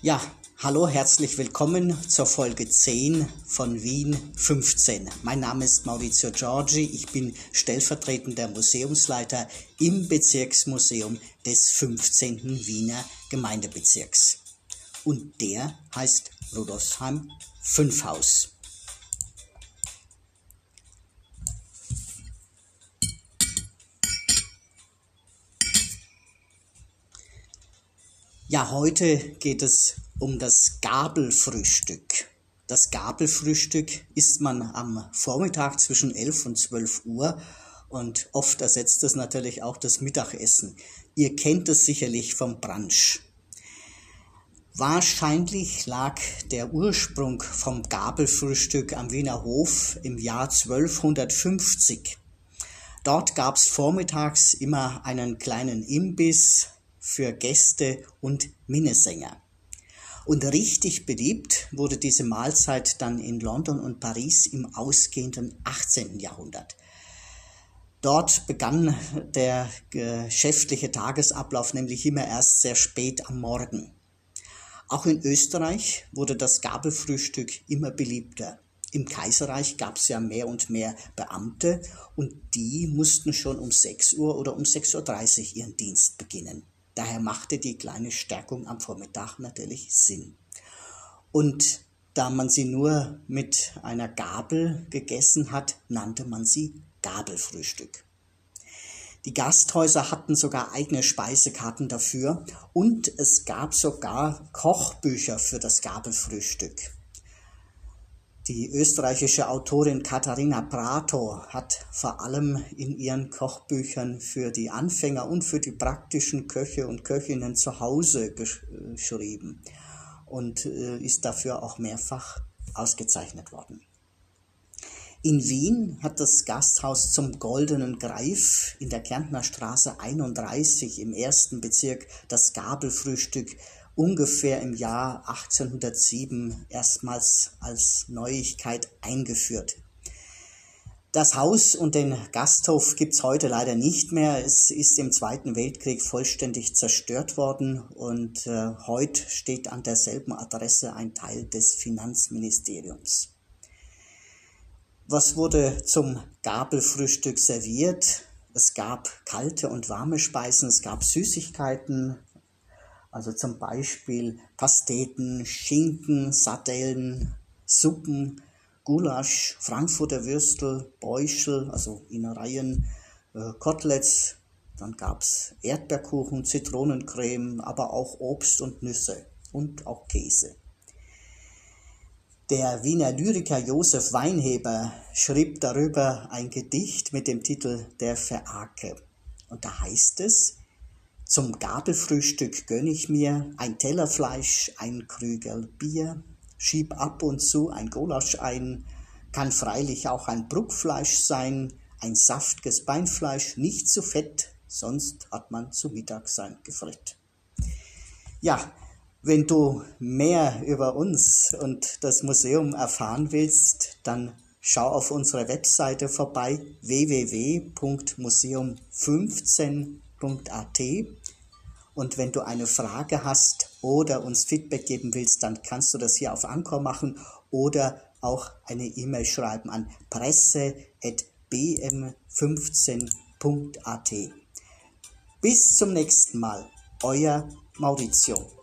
Ja, hallo, herzlich willkommen zur Folge 10 von Wien 15. Mein Name ist Maurizio Giorgi, ich bin stellvertretender Museumsleiter im Bezirksmuseum des 15. Wiener Gemeindebezirks. Und der heißt Rudolfsheim 5 Haus. Ja, heute geht es um das Gabelfrühstück. Das Gabelfrühstück isst man am Vormittag zwischen 11 und 12 Uhr und oft ersetzt es natürlich auch das Mittagessen. Ihr kennt es sicherlich vom Brunch. Wahrscheinlich lag der Ursprung vom Gabelfrühstück am Wiener Hof im Jahr 1250. Dort gab es vormittags immer einen kleinen Imbiss, für Gäste und Minnesänger. Und richtig beliebt wurde diese Mahlzeit dann in London und Paris im ausgehenden 18. Jahrhundert. Dort begann der geschäftliche Tagesablauf nämlich immer erst sehr spät am Morgen. Auch in Österreich wurde das Gabelfrühstück immer beliebter. Im Kaiserreich gab es ja mehr und mehr Beamte und die mussten schon um 6 Uhr oder um 6.30 Uhr ihren Dienst beginnen. Daher machte die kleine Stärkung am Vormittag natürlich Sinn. Und da man sie nur mit einer Gabel gegessen hat, nannte man sie Gabelfrühstück. Die Gasthäuser hatten sogar eigene Speisekarten dafür und es gab sogar Kochbücher für das Gabelfrühstück. Die österreichische Autorin Katharina Prato hat vor allem in ihren Kochbüchern für die Anfänger und für die praktischen Köche und Köchinnen zu Hause geschrieben und äh, ist dafür auch mehrfach ausgezeichnet worden. In Wien hat das Gasthaus zum Goldenen Greif in der Kärntner Straße 31 im ersten Bezirk das Gabelfrühstück ungefähr im Jahr 1807 erstmals als Neuigkeit eingeführt. Das Haus und den Gasthof gibt's heute leider nicht mehr. Es ist im Zweiten Weltkrieg vollständig zerstört worden und äh, heute steht an derselben Adresse ein Teil des Finanzministeriums. Was wurde zum Gabelfrühstück serviert? Es gab kalte und warme Speisen, es gab Süßigkeiten, also zum Beispiel Pasteten, Schinken, Sardellen, Suppen, Gulasch, Frankfurter Würstel, Beuschel, also Innereien, äh, Koteletts, dann gab's Erdbeerkuchen, Zitronencreme, aber auch Obst und Nüsse und auch Käse. Der Wiener Lyriker Josef Weinheber schrieb darüber ein Gedicht mit dem Titel Der Verake. Und da heißt es, zum Gabelfrühstück gönn ich mir ein Teller Fleisch, ein Krügel Bier, schieb ab und zu ein Gulasch ein, kann freilich auch ein Bruckfleisch sein, ein saftges Beinfleisch, nicht zu fett, sonst hat man zu Mittag sein gefritt. Ja, wenn du mehr über uns und das Museum erfahren willst, dann schau auf unsere Webseite vorbei www.museum15 www.ecom.at. Und wenn du eine Frage hast oder uns Feedback geben willst, dann kannst du das hier auf Anchor machen oder auch eine E-Mail schreiben an presse.bm15.at. Bis zum nächsten Mal, euer Maurizio.